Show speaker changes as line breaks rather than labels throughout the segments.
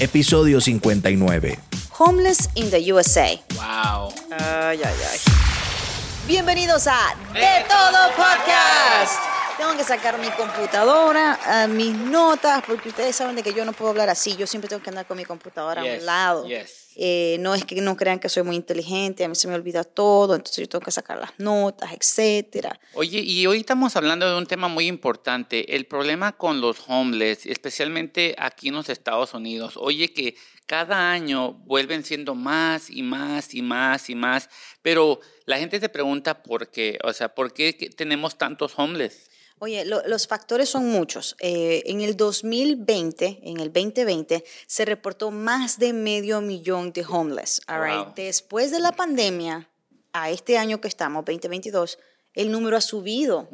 episodio 59.
Homeless in the USA.
Wow.
Ay, ay, ay. Bienvenidos a De Todo Podcast. Tengo que sacar mi computadora, ah, mis notas, porque ustedes saben de que yo no puedo hablar así. Yo siempre tengo que andar con mi computadora a un lado.
yes.
Eh, no es que no crean que soy muy inteligente, a mí se me olvida todo, entonces yo tengo que sacar las notas, etcétera.
Oye, y hoy estamos hablando de un tema muy importante, el problema con los homeless, especialmente aquí en los Estados Unidos. Oye, que cada año vuelven siendo más y más y más y más, pero la gente se pregunta por qué, o sea, ¿por qué tenemos tantos homeless?
Oye, lo- los factores son muchos. Eh, en el 2020, en el 2020, se reportó más de medio millón de homeless. all right?
Wow.
Después de la pandemia, a este año que estamos, 2022, el número ha subido.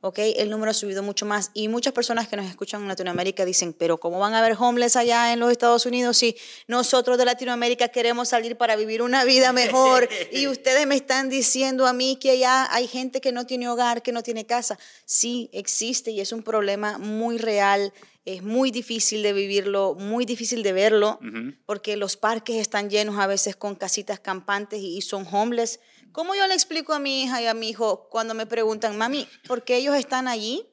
¿ok? El número ha subido mucho más y muchas personas que nos escuchan en Latinoamérica dicen, pero ¿cómo van a haber homeless allá en los Estados Unidos si nosotros de Latinoamérica queremos salir para vivir una vida mejor y ustedes me están diciendo a mí que allá hay gente que no tiene hogar, que no tiene casa? Sí, existe y es un problema muy real. Es muy difícil de vivirlo, muy difícil de verlo, porque los parques están llenos a veces con casitas campantes y, y son homeless. ¿Cómo yo le explico a mi hija y a mi hijo cuando me preguntan, mami, ¿por qué ellos están allí?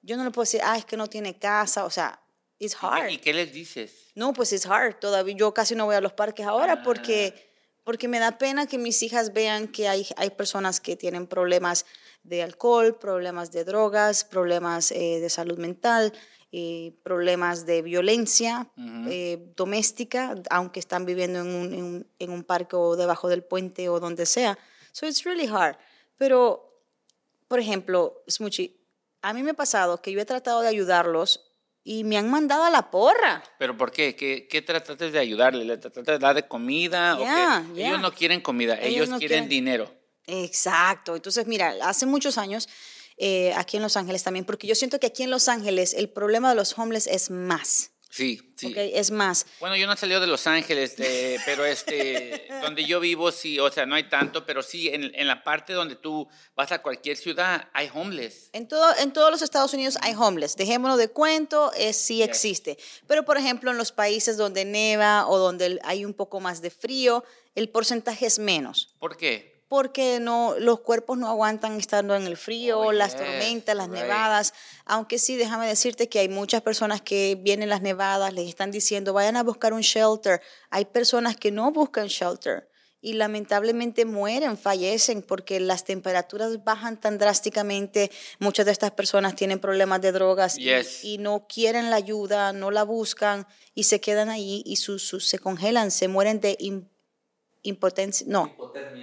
Yo no le puedo decir, ah, es que no tiene casa, o sea, it's hard.
¿Y qué les dices?
No, pues it's hard. Todavía yo casi no voy a los parques ahora porque, porque me da pena que mis hijas vean que hay, hay personas que tienen problemas de alcohol, problemas de drogas, problemas eh, de salud mental, eh, problemas de violencia eh, doméstica, aunque están viviendo en un, en, un, en un parque o debajo del puente o donde sea. So it's really hard. Pero, por ejemplo, Smoochie, a mí me ha pasado que yo he tratado de ayudarlos y me han mandado a la porra.
¿Pero por qué? ¿Qué, qué trataste de ayudarle? ¿Le trataste de dar de comida? o qué?
Ya, ya.
Ellos no quieren comida,
Ellos
ellos,
no
quieren
quieren-
dinero.
Exacto. Entonces, mira, hace muchos años, eh, aquí en Los Ángeles también, porque yo siento que aquí en Los Ángeles el problema de los homeless es más.
Sí, sí.
¿ok? Es más.
Bueno, yo no salí de Los Ángeles, de- pero este, donde yo vivo, sí, o sea, no hay tanto, pero sí, en, en la parte donde tú vas a cualquier ciudad, hay homeless.
En, todo, en todos los Estados Unidos hay homeless. Dejémonos de cuento, es, sí existe. Pero, por ejemplo, en los países donde neva o donde hay un poco más de frío, el porcentaje es menos.
¿Por qué?
Porque no, los cuerpos no aguantan estando en el frío,
Oh,
las
yes,
tormentas, las
right.
nevadas. Aunque sí, déjame decirte que hay muchas personas que vienen las nevadas, les están diciendo, vayan a buscar un shelter. Hay personas que no buscan shelter y lamentablemente mueren, fallecen porque las temperaturas bajan tan drásticamente. Muchas de estas personas tienen problemas de drogas y-
Yes.
y, no quieren la ayuda, no la buscan y se quedan allí y sus, sus- se congelan, se mueren de impotencia, no,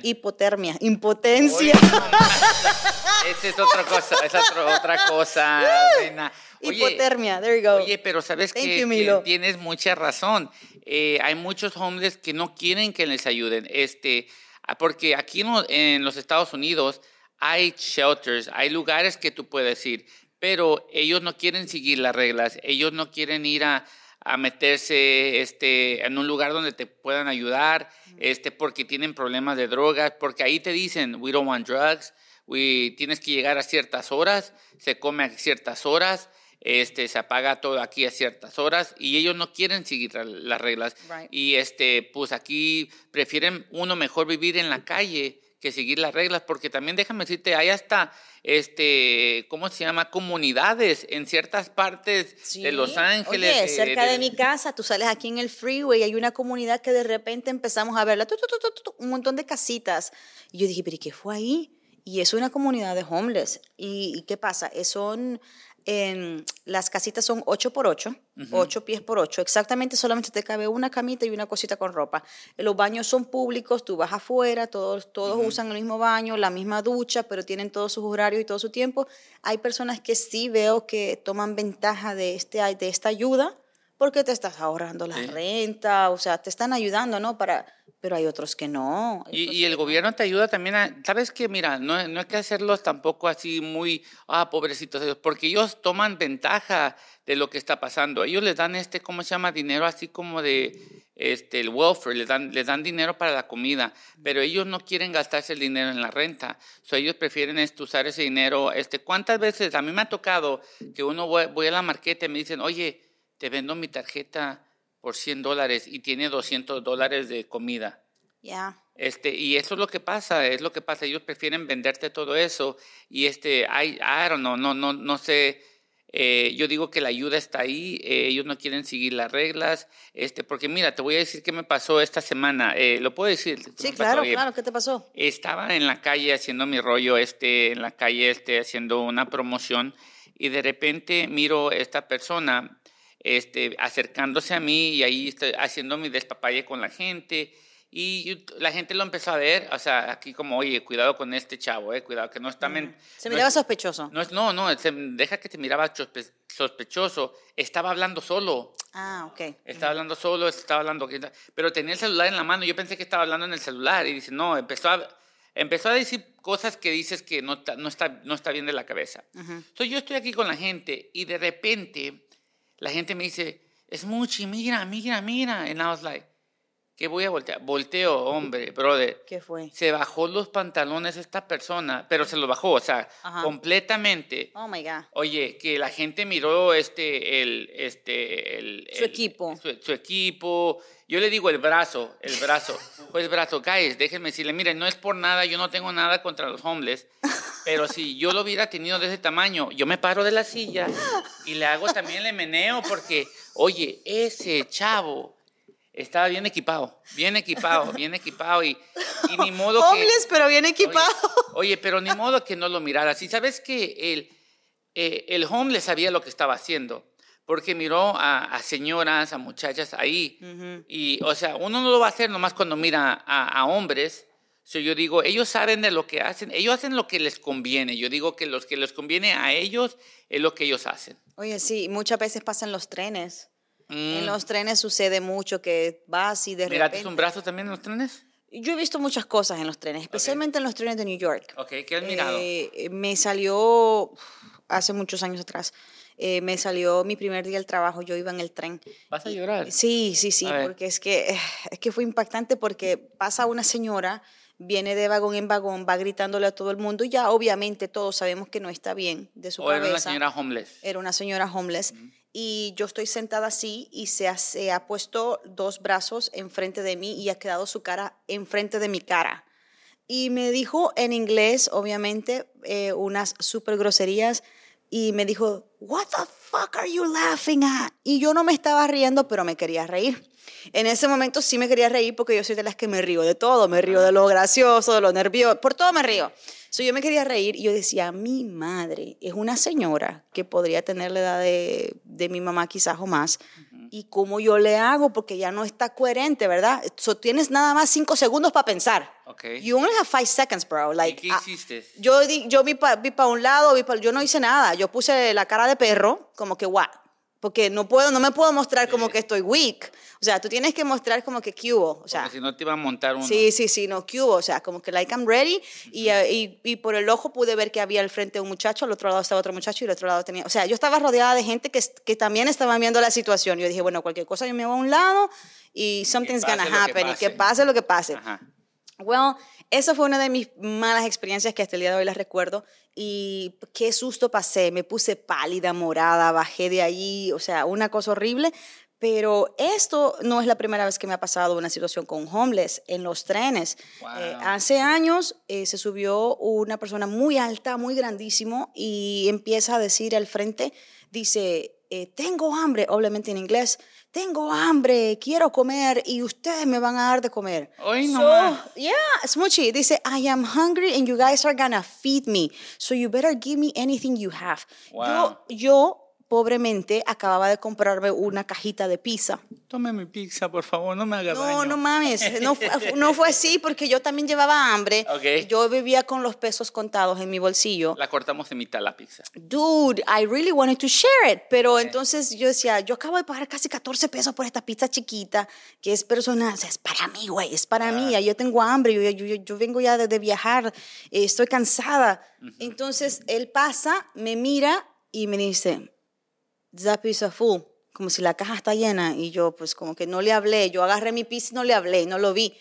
hipotermia, impotencia.
Esa es otra cosa, es otra- otra cosa, reina. Oye,
Hipotermia, there you go.
Oye, pero sabes que,
you, Milo.
tienes mucha razón. Eh, hay muchos homeless que no quieren que les ayuden, este, ah, porque aquí en, en los Estados Unidos hay shelters, hay lugares que tú puedes ir, pero ellos no quieren seguir las reglas, ellos no quieren ir a, a meterse este, en un lugar donde te puedan ayudar, este, porque tienen problemas de drogas, porque ahí te dicen, we don't want drugs, we, tienes que llegar a ciertas horas, se come a ciertas horas, este, se apaga todo aquí a ciertas horas y ellos no quieren seguir la- las reglas.
Right.
Y este, pues aquí prefieren uno mejor vivir en la calle que seguir las reglas, porque también déjame decirte, hay hasta, este, ¿cómo se llama? Comunidades en ciertas partes de Los. Ángeles.
Oye,
de-
cerca
de-
de mi casa, tú sales aquí en el freeway, hay una comunidad que de repente empezamos a verla, tu, tu, tu, tu, tu, un montón de casitas. Y yo dije, pero ¿y qué fue ahí? Y es una comunidad de homeless. ¿Y, y qué pasa? Eh, Son, en- las casitas son 8 por 8, 8 pies por 8. Exactamente, solamente te cabe una camita y una cosita con ropa. Los baños son públicos, tú vas afuera, todos, todos usan el mismo baño, la misma ducha, pero tienen todos sus horarios y todo su tiempo. Hay personas que sí veo que toman ventaja de, este, de esta ayuda porque te estás ahorrando la
Sí.
renta, o sea, te están ayudando, ¿no? Para, pero hay otros que no.
Y, y el
que no.
gobierno te ayuda también a, ¿sabes qué? Mira, no, no hay que hacerlos tampoco así muy, ah, pobrecitos ellos, porque ellos toman ventaja de lo que está pasando. Ellos les dan este, ¿cómo se llama? Dinero así como de, este, el welfare, les dan, les dan dinero para la comida, pero ellos no quieren gastarse el dinero en la renta. So, ellos prefieren este, usar ese dinero. Este, ¿Cuántas veces? A mí me ha tocado que uno voy, voy a la marqueta y me dicen, oye, te vendo mi tarjeta por 100 dólares y tiene 200 dólares de comida.
Yeah.
Este, y eso es lo que pasa, es lo que pasa. Ellos prefieren venderte todo eso y este, I, I don't know, no, no, no sé. eh, yo digo que la ayuda está ahí, eh, ellos no quieren seguir las reglas, este, porque mira, te voy a decir qué me pasó esta semana. Eh, ¿Lo puedo decir? ¿Qué
Sí,
pasó?
claro, claro. ¿Qué te pasó?
estaba en la calle haciendo mi rollo, este, en la calle, este, haciendo una promoción y de repente miro esta persona, este, acercándose a mí y ahí estoy haciendo mi despapalle con la gente y la gente lo empezó a ver, o sea, aquí como, oye, cuidado con este chavo, eh, cuidado que no está... men-
Se
no
miraba
es-
sospechoso.
no, es, no, no, se- deja que te miraba sospe- sospechoso, estaba hablando solo.
Ah, ok.
Estaba hablando solo, estaba hablando, pero tenía el celular en la mano. Yo pensé que estaba hablando en el celular y dice, no, empezó a, empezó a decir cosas que dices que no, no, está, no está bien de la cabeza. Entonces yo estoy aquí con la gente y de repente la gente me dice, Smoochie, mira, mira, mira. And I was like, ¿qué voy a voltear? Volteo, hombre, brother.
¿Qué fue?
Se bajó los pantalones esta persona, pero se los bajó, o sea,
Ajá.
completamente.
Oh my God.
Oye, que la gente miró este, el, este, el,
Su
el-
equipo.
Su, su equipo. Yo le digo el brazo, el brazo. Fue el brazo. Guys, déjenme decirle, miren, no es por nada, yo no tengo nada contra los homeless, pero si yo lo hubiera tenido de ese tamaño, yo me paro de la silla y le hago también el meneo porque, oye, ese chavo estaba bien equipado, bien equipado, bien equipado y, y ni modo que...
Homeless, pero bien equipado.
Oye, pero ni modo que no lo mirara. Si sabes que el, eh, el homeless sabía lo que estaba haciendo, porque miró a, a señoras, a muchachas ahí. Y, o sea, uno no lo va a hacer nomás cuando mira a, a hombres. So, yo digo, ellos saben de lo que hacen, ellos hacen lo que les conviene. Yo digo que los que les conviene a ellos es lo que ellos hacen.
Oye, sí, muchas veces pasa en los trenes.
Mm.
En los trenes sucede mucho que vas y de
¿Miraste
repente...
un brazo también en los trenes?
Yo he visto muchas cosas en los trenes, especialmente en los trenes de New York.
Ok, ¿qué has mirado?
Eh, me salió hace muchos años atrás. eh, me salió mi primer día del trabajo, yo iba en el tren.
¿Vas a llorar?
Sí, sí, sí, porque es que, es que fue impactante porque pasa una señora, viene de vagón en vagón, va gritándole a todo el mundo y ya obviamente todos sabemos que no está bien de su
¿O era
cabeza.
una señora homeless?
Era una señora homeless. Y yo estoy sentada así y se ha, puesto dos brazos enfrente de mí y ha quedado su cara enfrente de mi cara. Y me dijo en inglés, obviamente, eh, unas super groserías. Y me dijo, What the fuck are you laughing at? Y yo no me estaba riendo, pero me quería reír. En ese momento sí me quería reír porque yo soy de las que me río de todo. Me río de lo gracioso, de lo nervioso, por todo me río. So, yo me quería reír y yo decía, mi madre es una señora que podría tener la edad de, de mi mamá quizás o más. ¿Y cómo yo le hago? Porque ya no está coherente, ¿verdad? So, tienes nada más cinco segundos para pensar.
Ok.
You only have five seconds, bro.
¿Y
Like,
qué
ah,
hiciste?
yo, di- yo vi para vi pa un lado, vi pa- yo no hice nada. Yo puse la cara de perro, como que, what? Porque no, puedo, no me puedo mostrar como que estoy weak. O sea, tú tienes que mostrar como que ¿qué hubo? O sea,
Porque si no te iba a montar uno.
Sí, sí, sí, no, ¿qué hubo? O sea, como que like I'm ready y, eh, y, y por el ojo pude ver que había al frente un muchacho, al otro lado estaba otro muchacho y al otro lado tenía... O sea, yo estaba rodeada de gente que, que también estaban viendo la situación. Yo dije, bueno, cualquier cosa yo me voy a un lado y something's gonna happen y que
pase.
pase lo que pase.
Ajá.
Well, esa fue una de mis malas experiencias que hasta el día de hoy las recuerdo. Y qué susto pasé. Me puse pálida, morada, bajé de allí. O sea, una cosa horrible. Pero esto no es la primera vez que me ha pasado una situación con homeless en los trenes.
Wow.
Eh, hace años eh, se subió una persona muy alta, muy grandísimo, y empieza a decir al frente, dice, eh, tengo hambre, obviamente en inglés, tengo hambre, quiero comer y ustedes me van a dar de comer.
Hoy
So,
nomás.
yeah, Smoochie dice, I am hungry and you guys are gonna feed me, so you better give me anything you have.
Wow.
Yo, yo, pobremente, acababa de comprarme una cajita de pizza.
Tome mi pizza, por favor, no me haga
No,
daño.
no mames, no, fue- no fue así porque yo también llevaba hambre.
Ok.
Yo vivía con los pesos contados en mi bolsillo.
La cortamos en mitad la pizza.
Dude, I really wanted to share it, pero entonces yo decía, yo acabo de pagar casi 14 pesos por esta pizza chiquita, que es personal, o sea, es para mí, güey, es para mí, ya yo tengo hambre, yo, yo, yo- yo vengo ya de, de viajar, eh, estoy cansada. Entonces él pasa, me mira y me dice, that pizza full, como si la caja está llena, y yo pues como que no le hablé, yo agarré mi pizza y no le hablé, no lo vi.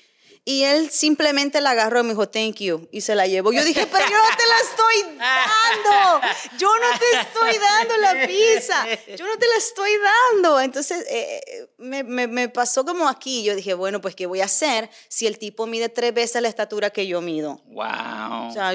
Y él simplemente la agarró y me dijo, thank you, y se la llevó. Yo dije, pero yo no te la estoy dando, yo no te estoy dando la pizza, yo no te la estoy dando. Entonces, eh, me, me, me, pasó como aquí, yo dije, bueno, pues, ¿qué voy a hacer si el tipo mide tres veces la estatura que yo mido?
Wow.
O sea,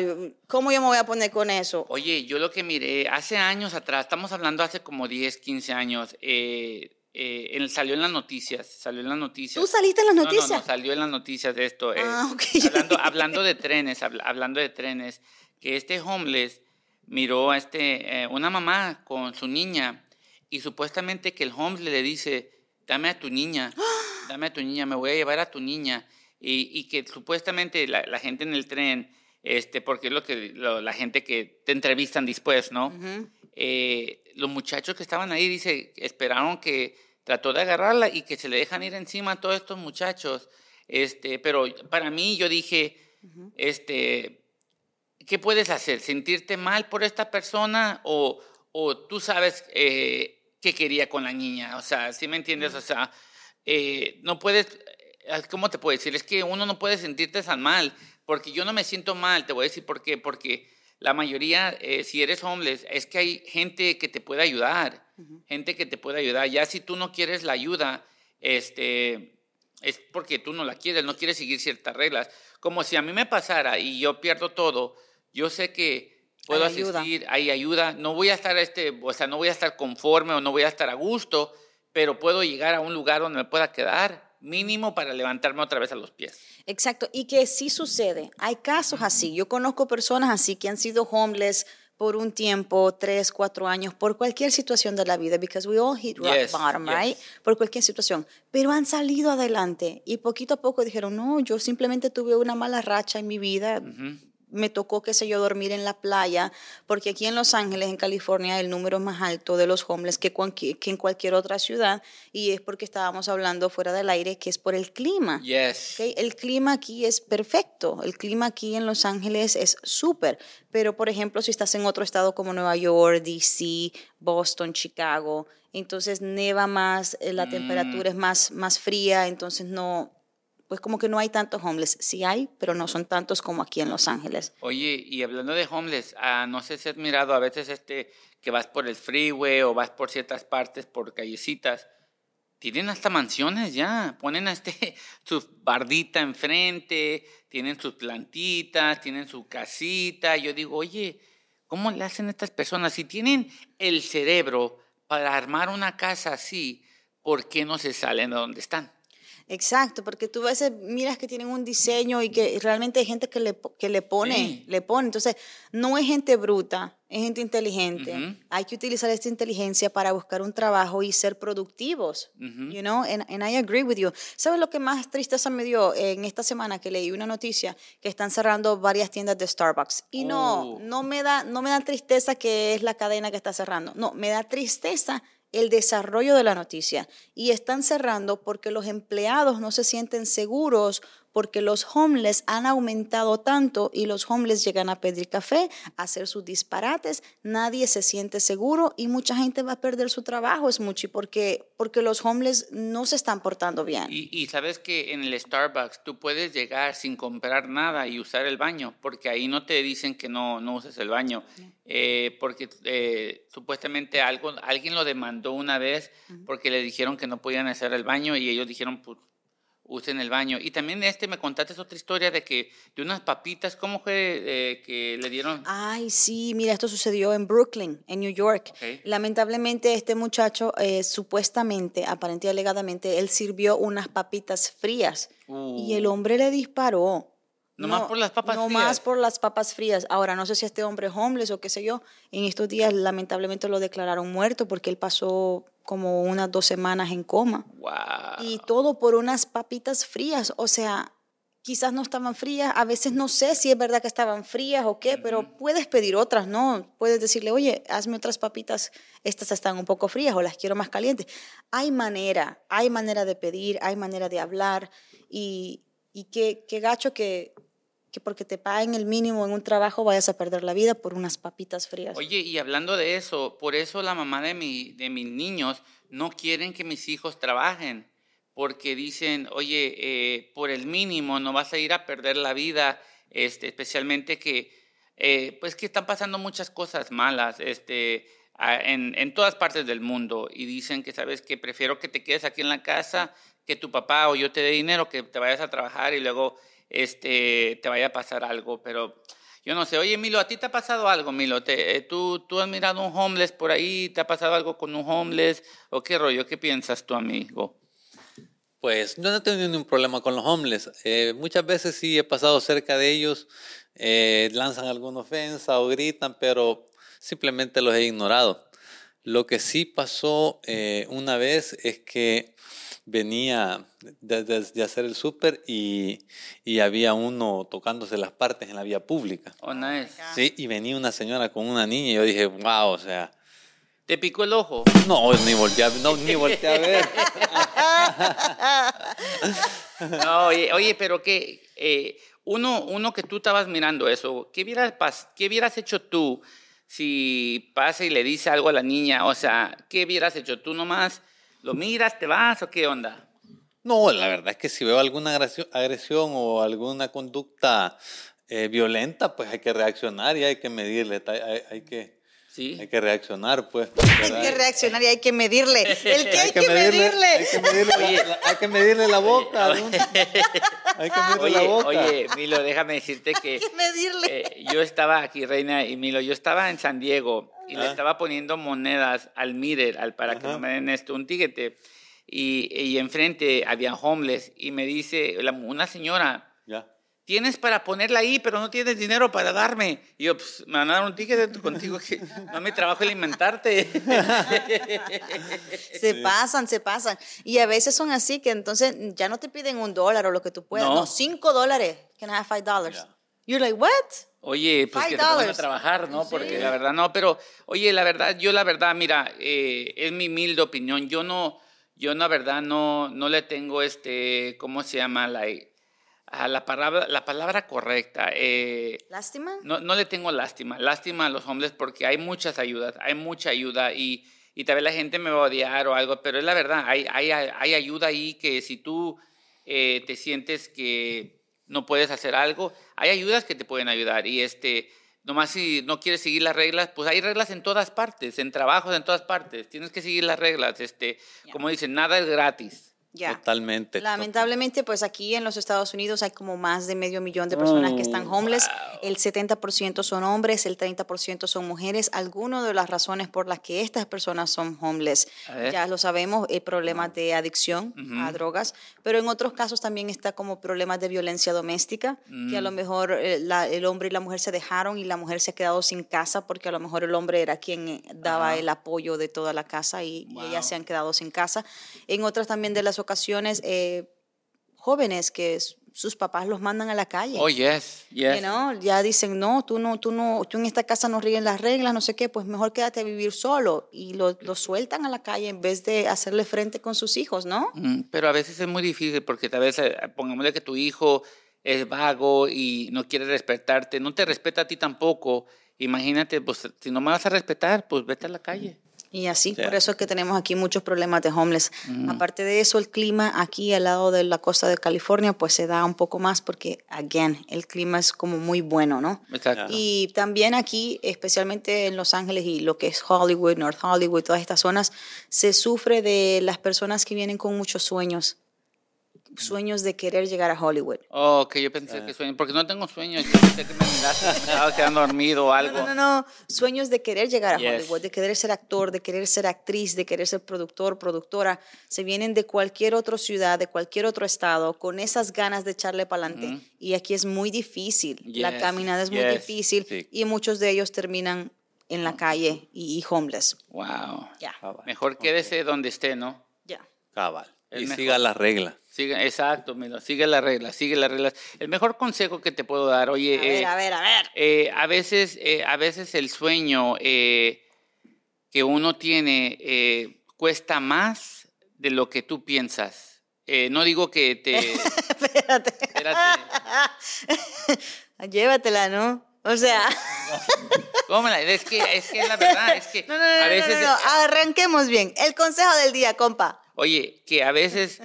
¿cómo yo me voy a poner con eso?
Oye, yo lo que miré, hace años atrás, estamos hablando hace como 10, 15 años, eh, eh, salió en las noticias, salió en las noticias.
¿Tú saliste en las noticias?
No, no, salió en las noticias de esto.
Eh, ah,
hablando, hablando, de trenes, hablando de trenes, que este homeless miró a este, eh, una mamá con su niña y supuestamente que el homeless le dice, dame a tu niña, dame a tu niña, me voy a llevar a tu niña. Y, y que supuestamente la, gente en el tren, este, porque es lo que la gente que te entrevistan después, ¿no? Los muchachos que estaban ahí, dice, esperaron que trató de agarrarla y que se le dejan ir encima a todos estos muchachos. Este, pero para mí yo dije, este, ¿qué puedes hacer? ¿Sentirte mal por esta persona o, o tú sabes eh, qué quería con la niña? O sea, ¿sí me entiendes? O sea, eh, no puedes, eh, ¿cómo te puedo decir? Es que uno no puede sentirte tan mal, porque yo no me siento mal, te voy a decir por qué, porque la mayoría, si eres homeless, es que hay gente que te puede ayudar gente que te puede ayudar. Ya si tú no quieres la ayuda, este, es porque tú no la quieres, no quieres seguir ciertas reglas. Como si a mí me pasara y yo pierdo todo, yo sé que puedo asistir, hay ayuda, no voy a estar este, o sea, no voy a estar conforme o no voy a estar a gusto, pero puedo llegar a un lugar donde me pueda quedar mínimo para levantarme otra vez a los pies.
Exacto, y que sí sucede. Hay casos así. Yo conozco personas así que han sido homeless por un tiempo, tres, cuatro años, por cualquier situación de la vida, because we all hit rock bottom, right? Por cualquier situación. Pero han salido adelante y poquito a poco dijeron, no, yo simplemente tuve una mala racha en mi vida me tocó, qué sé yo, dormir en la playa, porque aquí en Los Ángeles, en California, el número es más alto de los homeless que, que en cualquier otra ciudad, y es porque estábamos hablando fuera del aire, que es por el clima.
Yes.
El clima aquí es perfecto, el clima aquí en Los Ángeles es súper, pero por ejemplo, si estás en otro estado como Nueva York, DC, Boston, Chicago, entonces neva más, eh, la mm. temperatura es más, más fría, entonces no, pues como que no hay tantos homeless. Sí hay, pero no son tantos como aquí en Los Ángeles.
Oye, y hablando de homeless, ah, no sé si has mirado a veces este que vas por el freeway o vas por ciertas partes, por callecitas, tienen hasta mansiones ya, ponen este, su bardita enfrente, tienen sus plantitas, tienen su casita. Yo digo, oye, ¿cómo le hacen estas personas? Si tienen el cerebro para armar una casa así, ¿por qué no se salen de donde están?
Exacto, porque tú a veces miras que tienen un diseño y que realmente hay gente que le, que le pone, le pone. Entonces, no es gente bruta, es gente inteligente. Hay que utilizar esta inteligencia para buscar un trabajo y ser productivos. You know, and, and, I agree with you. ¿Sabes lo que más tristeza me dio en esta semana que leí una noticia que están cerrando varias tiendas de Starbucks? Y no, oh. no me da no me da tristeza que es la cadena que está cerrando. No, me da tristeza el desarrollo de la noticia y están cerrando porque los empleados no se sienten seguros porque los homeless han aumentado tanto y los homeless llegan a pedir café, a hacer sus disparates, nadie se siente seguro y mucha gente va a perder su trabajo, es mucho, porque, porque los homeless no se están portando bien.
Y, sabes que en el Starbucks tú puedes llegar sin comprar nada y usar el baño, porque ahí no te dicen que no, no uses el baño, eh, porque eh, supuestamente algo, alguien lo demandó una vez porque le dijeron que no podían hacer el baño y ellos dijeron, pues en el baño. Y también este me contaste otra historia de que de unas papitas, ¿cómo fue eh, que le dieron?
Ay, sí, mira, esto sucedió en Brooklyn, en New York. Lamentablemente este muchacho, eh, supuestamente, aparentemente, alegadamente, él sirvió unas papitas frías y el uh. hombre le disparó.
No, más por las papas
no
frías.
más por las papas frías. Ahora, no sé si este hombre es homeless o qué sé yo. En estos días, lamentablemente, lo declararon muerto porque él pasó como unas dos semanas en coma.
Wow.
Y todo por unas papitas frías. O sea, quizás no estaban frías. A veces no sé si es verdad que estaban frías o qué, pero puedes pedir otras, ¿no? Puedes decirle, oye, hazme otras papitas. Estas están un poco frías o las quiero más calientes. Hay manera, hay manera de pedir, hay manera de hablar. Y, y qué, qué gacho que que porque te paguen el mínimo en un trabajo vayas a perder la vida por unas papitas frías.
Oye, y hablando de eso, por eso la mamá de, mi, de mis niños no quieren que mis hijos trabajen, porque dicen, oye, eh, por el mínimo no vas a ir a perder la vida, este, especialmente que, eh, pues que están pasando muchas cosas malas, este, en, en todas partes del mundo y dicen que, sabes, que prefiero que te quedes aquí en la casa, que tu papá o yo te dé dinero, que te vayas a trabajar y luego, este, te vaya a pasar algo, pero yo no sé, oye Milo, ¿a ti te ha pasado algo, Milo? ¿Te, eh, tú, ¿Tú has mirado un homeless por ahí? ¿Te ha pasado algo con un homeless? ¿O qué rollo? ¿Qué piensas tú, amigo?
Pues no he tenido ningún problema con los homeless. Eh, muchas veces sí he pasado cerca de ellos, eh, lanzan alguna ofensa o gritan, pero simplemente los he ignorado. Lo que sí pasó una vez es que venía de, de- de hacer el súper y, y había uno tocándose las partes en la vía pública.
Oh, nice.
Sí, y venía una señora con una niña y yo dije, wow, o sea,
¿Te picó el ojo?
no, ni volteé a, no, ni volteé a ver.
No, oye, oye, pero que eh, uno, uno que tú estabas mirando eso, ¿qué hubieras, pas- ¿qué hubieras hecho tú si pasa y le dice algo a la niña? O sea, ¿qué hubieras hecho? ¿Tú nomás lo miras, te vas o qué onda?
No, la verdad es que si veo alguna agresión, o alguna conducta eh, violenta, pues hay que reaccionar y hay que medirle, hay, hay que,
Sí.
hay que reaccionar, pues.
Hay que reaccionar y hay que medirle. El que hay, que, medirle.
que medirle, la, la- hay que medirle la boca. ¿no? Hay que medirle
Oye,
la boca.
oye, Milo, déjame decirte que
Hay que medirle.
eh, yo estaba aquí, Reina y Milo, yo estaba en San Diego y le
Ah.
estaba poniendo monedas al Mirer, al, para que
Ajá.
no me den esto, un tiquete. Y, y enfrente había homeless y me dice la- una señora,
Ya.
tienes para ponerla ahí, pero no tienes dinero para darme. Y yo, pues, me van a dar un ticket contigo que no mi trabajo alimentarte.
Se pasan, se pasan. Y a veces son así que entonces ya no te piden un dólar o lo que tú puedas.
No.
No, cinco dólares. Can I have five dollars?
Yeah.
You're like, what?
Oye, pues que te pongan a trabajar, ¿no? Porque la verdad no, pero oye, la verdad, yo la verdad, mira, eh, es mi humilde opinión. Yo no, yo la verdad no, no le tengo este, ¿cómo se llama? La, a la palabra, la palabra correcta. eh,
¿Lástima?
no, no le tengo lástima, lástima a los hombres porque hay muchas ayudas, hay mucha ayuda y, y tal vez la gente me va a odiar o algo, pero es la verdad, hay, hay, hay ayuda ahí que si tú eh, te sientes que no puedes hacer algo, hay ayudas que te pueden ayudar y este, nomás si no quieres seguir las reglas, pues hay reglas en todas partes, en trabajos en todas partes, tienes que seguir las reglas, este, como dicen, nada es gratis.
Ya.
Totalmente.
Lamentablemente, pues aquí en los Estados Unidos hay como más de medio millón de personas que están
Oh,
homeless.
wow.
El 70% son hombres, el 30% son mujeres. Algunas de las razones por las que estas personas son homeless, ya lo sabemos, el problema de adicción a drogas, pero en otros casos también está como problemas de violencia doméstica, que a
Mm.
lo mejor eh, la- el hombre y la mujer se dejaron y la mujer se ha quedado sin casa porque a lo mejor el hombre era quien eh, daba el apoyo de toda la casa y, y
Wow.
ellas se han quedado sin casa. En otras también de las ocasiones, eh, jóvenes que sus papás los mandan a la calle.
Oh, yes, yes.
You know, ya dicen, no, tú no, tú no, tú en esta casa no ríen las reglas, no sé qué, pues mejor quédate a vivir solo. Y lo, lo sueltan a la calle en vez de hacerle frente con sus hijos, ¿no?
Mm, Pero a veces es muy difícil porque tal vez, eh, pongámosle que tu hijo es vago y no quiere respetarte, no te respeta a ti tampoco. Imagínate, pues si no me vas a respetar, pues vete a la calle.
Y así, por eso es que tenemos aquí muchos problemas de homeless. Aparte de eso, el clima aquí al lado de la costa de California, pues se da un poco más porque, again, el clima es como muy bueno, ¿no?
Exacto.
Y también aquí, especialmente en Los Ángeles y lo que es Hollywood, North Hollywood, todas estas zonas, se sufre de las personas que vienen con muchos sueños, sueños de querer llegar a Hollywood.
Oh, que yo pensé que sueño, porque no tengo sueño, yo pensé que me miraste, me estaba quedando dormido o
No,
algo.
no, no, no, sueños de querer llegar a
Yes.
Hollywood, de querer ser actor, de querer ser actriz, de querer ser productor, productora. Se vienen de cualquier otra ciudad, de cualquier otro estado, con esas ganas de echarle para adelante. Y aquí es muy difícil, la
Yes,
caminada es muy
yes.
difícil
Sí.
y muchos de ellos terminan en la calle y, y homeless.
Wow.
Ya,
Cabal.
Mejor quédese donde esté, ¿no?
ya.
Cabal. Y
mejor.
siga las reglas.
Sigue, exacto, mira, sigue las reglas, sigue las reglas. El mejor consejo que te puedo dar, oye,
A ver,
eh,
a ver, a ver.
Eh, a veces, eh, a veces el sueño eh, que uno tiene eh, cuesta más de lo que tú piensas. Eh, no digo que te.
Espérate.
Espérate.
Llévatela, ¿no? O sea,
¿Cómo me la- Es que, es que es la verdad, es que
no, no, no, no,
a veces.
no, no, arranquemos bien. El consejo del día, compa.
Oye, que a veces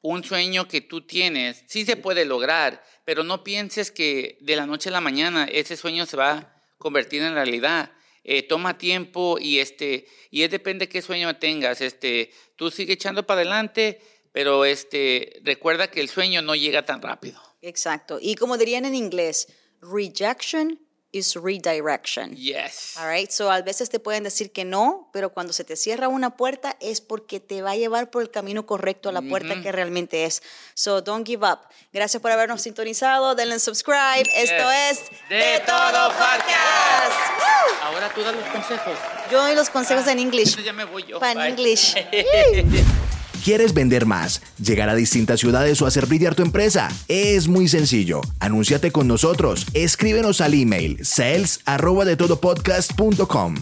un sueño que tú tienes, sí se puede lograr, pero no pienses que de la noche a la mañana ese sueño se va a convertir en realidad. Eh, toma tiempo y este y es depende qué sueño tengas. Este, tú sigue echando para adelante, pero este recuerda que el sueño no llega tan rápido.
Exacto. Y como dirían en inglés, rejection is redirection.
Yes.
All right. So, a veces te pueden decir que no, pero cuando se te cierra una puerta es porque te va a llevar por el camino correcto a la puerta que realmente es. So, don't give up. Gracias por habernos sintonizado. Denle subscribe. Esto es
De Todo Podcast. Ahora tú das los consejos.
Yo doy los consejos en English.
Entonces ya me voy yo.
Pan
Bye.
English.
¿Quieres vender más, llegar a distintas ciudades o hacer brillar tu empresa? Es muy sencillo. Anúnciate con nosotros. Escríbenos al email sales arroba de todopodcast.com.